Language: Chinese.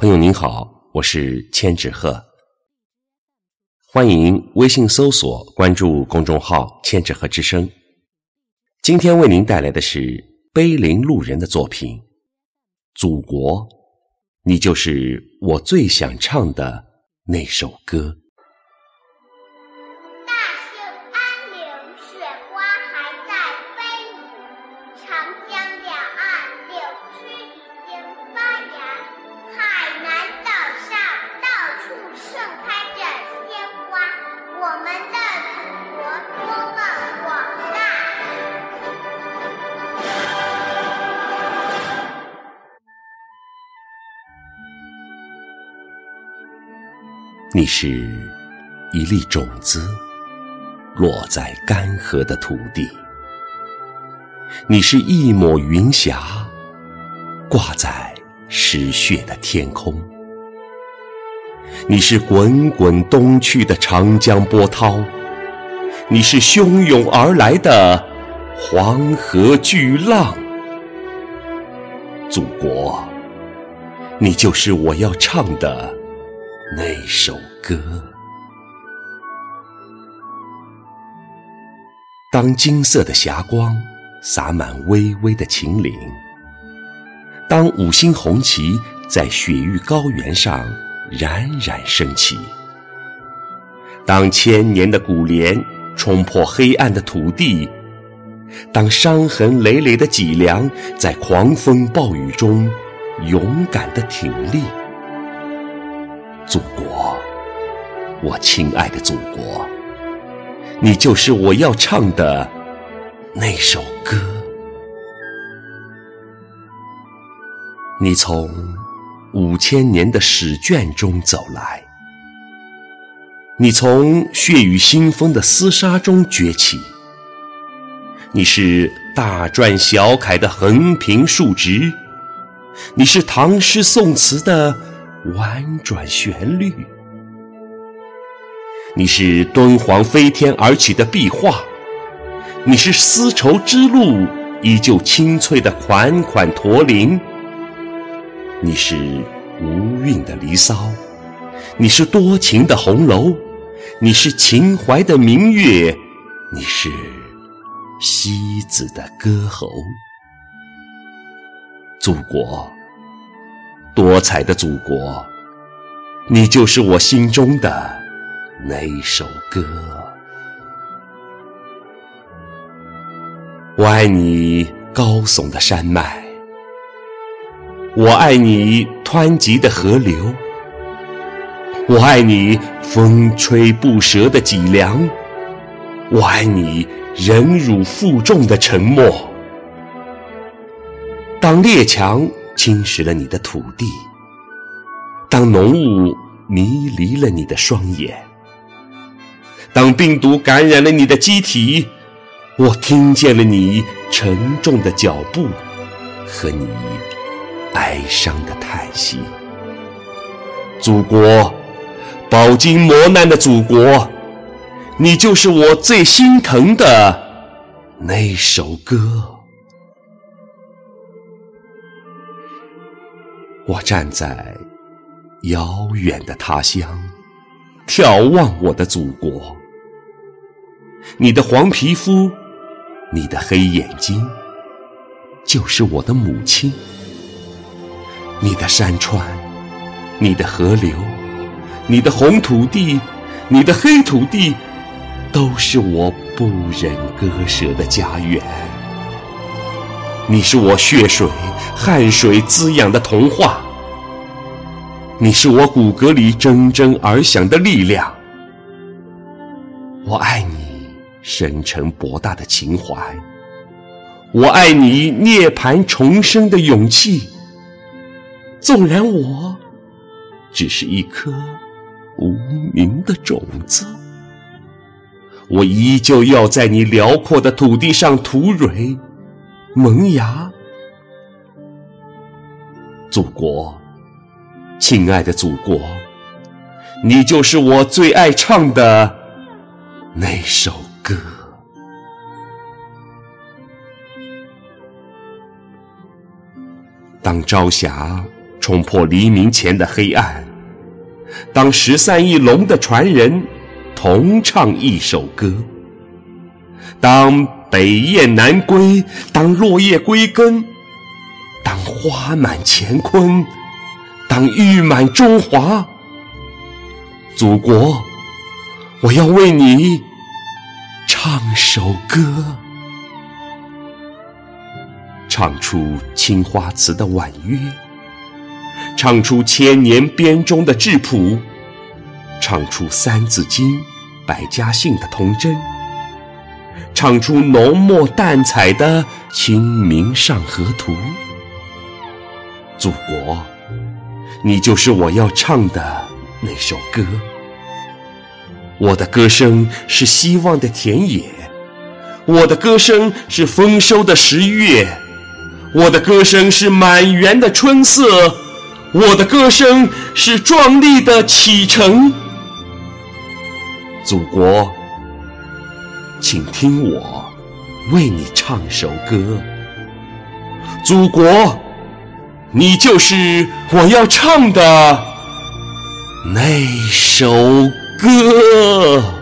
朋友您好，我是千纸鹤，欢迎微信搜索关注公众号“千纸鹤之声”。今天为您带来的是碑林路人的作品《祖国》，你就是我最想唱的那首歌。你是一粒种子，落在干涸的土地；你是一抹云霞，挂在失血的天空；你是滚滚东去的长江波涛；你是汹涌而来的黄河巨浪。祖国，你就是我要唱的。那首歌，当金色的霞光洒满巍巍的秦岭，当五星红旗在雪域高原上冉冉升起，当千年的古莲冲破黑暗的土地，当伤痕累累的脊梁在狂风暴雨中勇敢的挺立。祖国，我亲爱的祖国，你就是我要唱的那首歌。你从五千年的史卷中走来，你从血雨腥风的厮杀中崛起。你是大篆小楷的横平竖直，你是唐诗宋词的。婉转旋律，你是敦煌飞天而起的壁画，你是丝绸之路依旧清脆的款款驼铃，你是无韵的离骚，你是多情的红楼，你是秦淮的明月，你是西子的歌喉，祖国。多彩的祖国，你就是我心中的那首歌。我爱你高耸的山脉，我爱你湍急的河流，我爱你风吹不折的脊梁，我爱你忍辱负重的沉默。当列强。侵蚀了你的土地，当浓雾迷离了你的双眼，当病毒感染了你的机体，我听见了你沉重的脚步和你哀伤的叹息。祖国，饱经磨难的祖国，你就是我最心疼的那首歌。我站在遥远的他乡，眺望我的祖国。你的黄皮肤，你的黑眼睛，就是我的母亲。你的山川，你的河流，你的红土地，你的黑土地，都是我不忍割舍的家园。你是我血水、汗水滋养的童话，你是我骨骼里铮铮而响的力量。我爱你深沉博大的情怀，我爱你涅槃重生的勇气。纵然我只是一颗无名的种子，我依旧要在你辽阔的土地上吐蕊。萌芽，祖国，亲爱的祖国，你就是我最爱唱的那首歌。当朝霞冲破黎明前的黑暗，当十三亿龙的传人同唱一首歌。当北雁南归，当落叶归根，当花满乾坤，当玉满中华，祖国，我要为你唱首歌，唱出青花瓷的婉约，唱出千年编钟的质朴，唱出三字经、百家姓的童真。唱出浓墨淡彩的《清明上河图》，祖国，你就是我要唱的那首歌。我的歌声是希望的田野，我的歌声是丰收的十月，我的歌声是满园的春色，我的歌声是壮丽的启程。祖国。请听我为你唱首歌，祖国，你就是我要唱的那首歌。